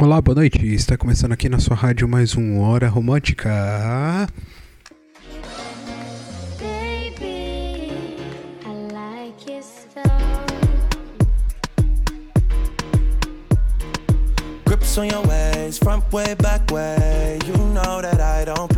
Olá, boa noite. Está começando aqui na sua rádio mais um Hora Romântica. Grips on your ways, front way, back way. You know that I don't.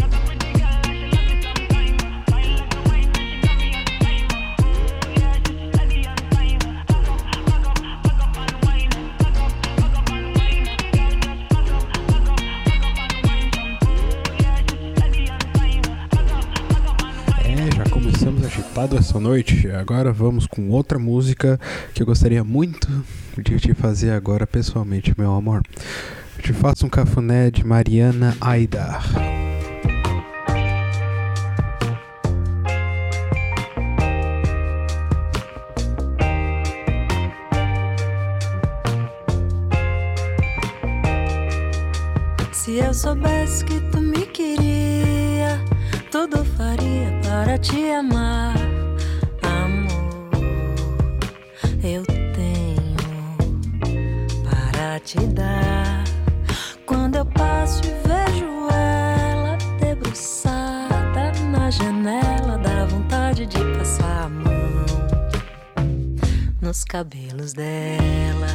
Essa noite. Agora vamos com outra música que eu gostaria muito de te fazer agora pessoalmente, meu amor. Eu te faço um cafuné de Mariana Aidar. Se eu soubesse que tu me queria, tudo faria para te amar, te dar. Quando eu passo e vejo ela debruçada na janela, dá vontade de passar a mão nos cabelos dela.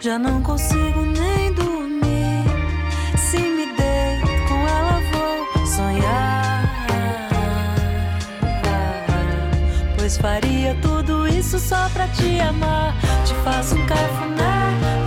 Já não consigo nem dormir. Se me deito com ela, vou sonhar. Pois faria tudo isso só pra te amar. Te faço um cafuné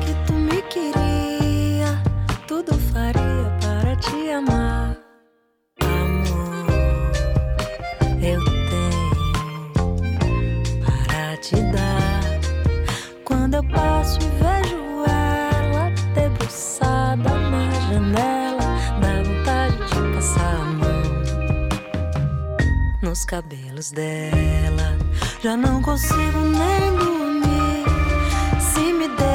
que tu me queria, tudo faria para te amar, amor. Eu tenho para te dar. Quando eu passo e vejo ela debruçada na janela, dá vontade de passar a mão nos cabelos dela. Já não consigo nem dormir. Se me deito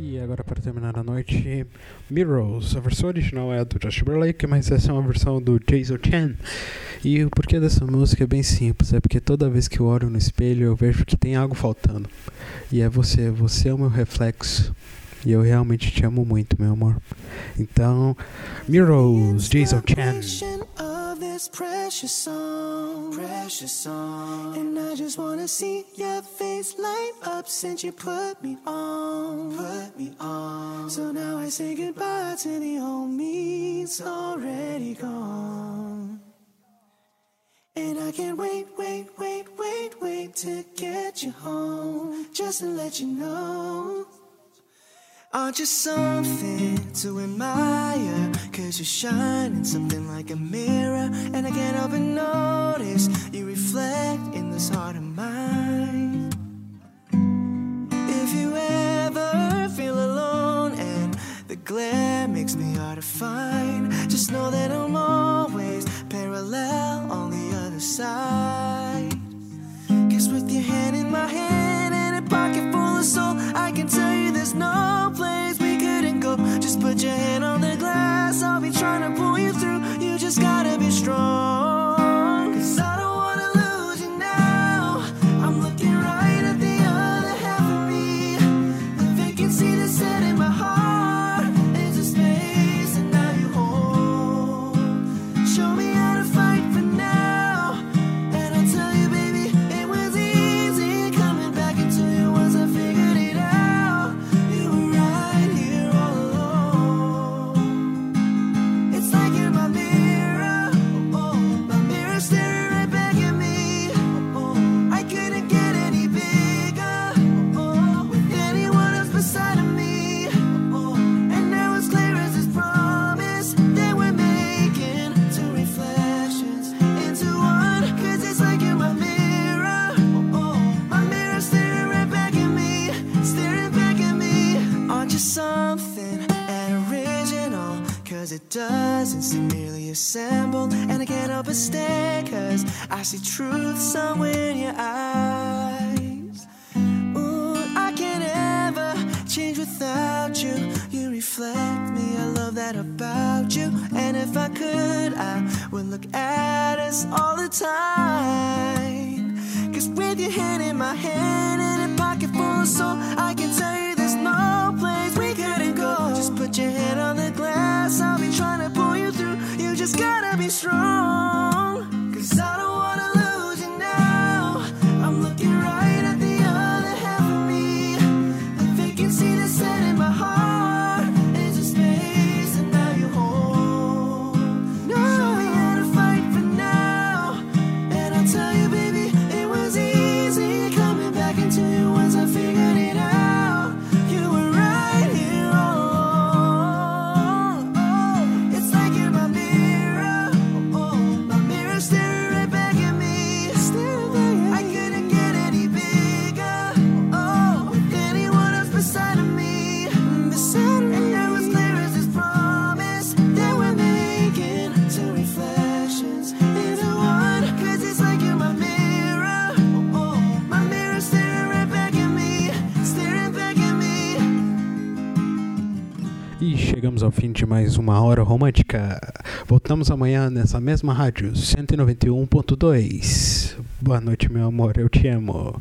E agora para terminar a noite, Mirrors. A versão original é a do Josh Timberlake, mas essa é uma versão do Jason Chan. E o porquê dessa música é bem simples, é porque toda vez que eu olho no espelho eu vejo que tem algo faltando. E é você, você é o meu reflexo. E eu realmente te amo muito, meu amor. Então, Mirrors, Jason Chan. This precious song, precious song. And I just wanna see your face light up since you put me on, put me on. So now I say goodbye to the old me, it's already gone. And I can't wait, wait, wait, wait, wait to get you home, just to let you know. Aren't you something to admire? Cause you're shining something like a mirror. And I can't help but notice you reflect in this heart of mine. If you ever feel alone and the glare makes me hard to find, just know that I'm always parallel on the other side. Help but stare, cause I see truth somewhere in your eyes. Ooh, I can't ever change without you. You reflect me, I love that about you. And if I could, I would look at us all the time. Cause with your hand in my hand and a pocket full of soul, I can tell you chegamos ao fim de mais uma hora romântica. Voltamos amanhã nessa mesma rádio, 191.2. Boa noite, meu amor, eu te amo.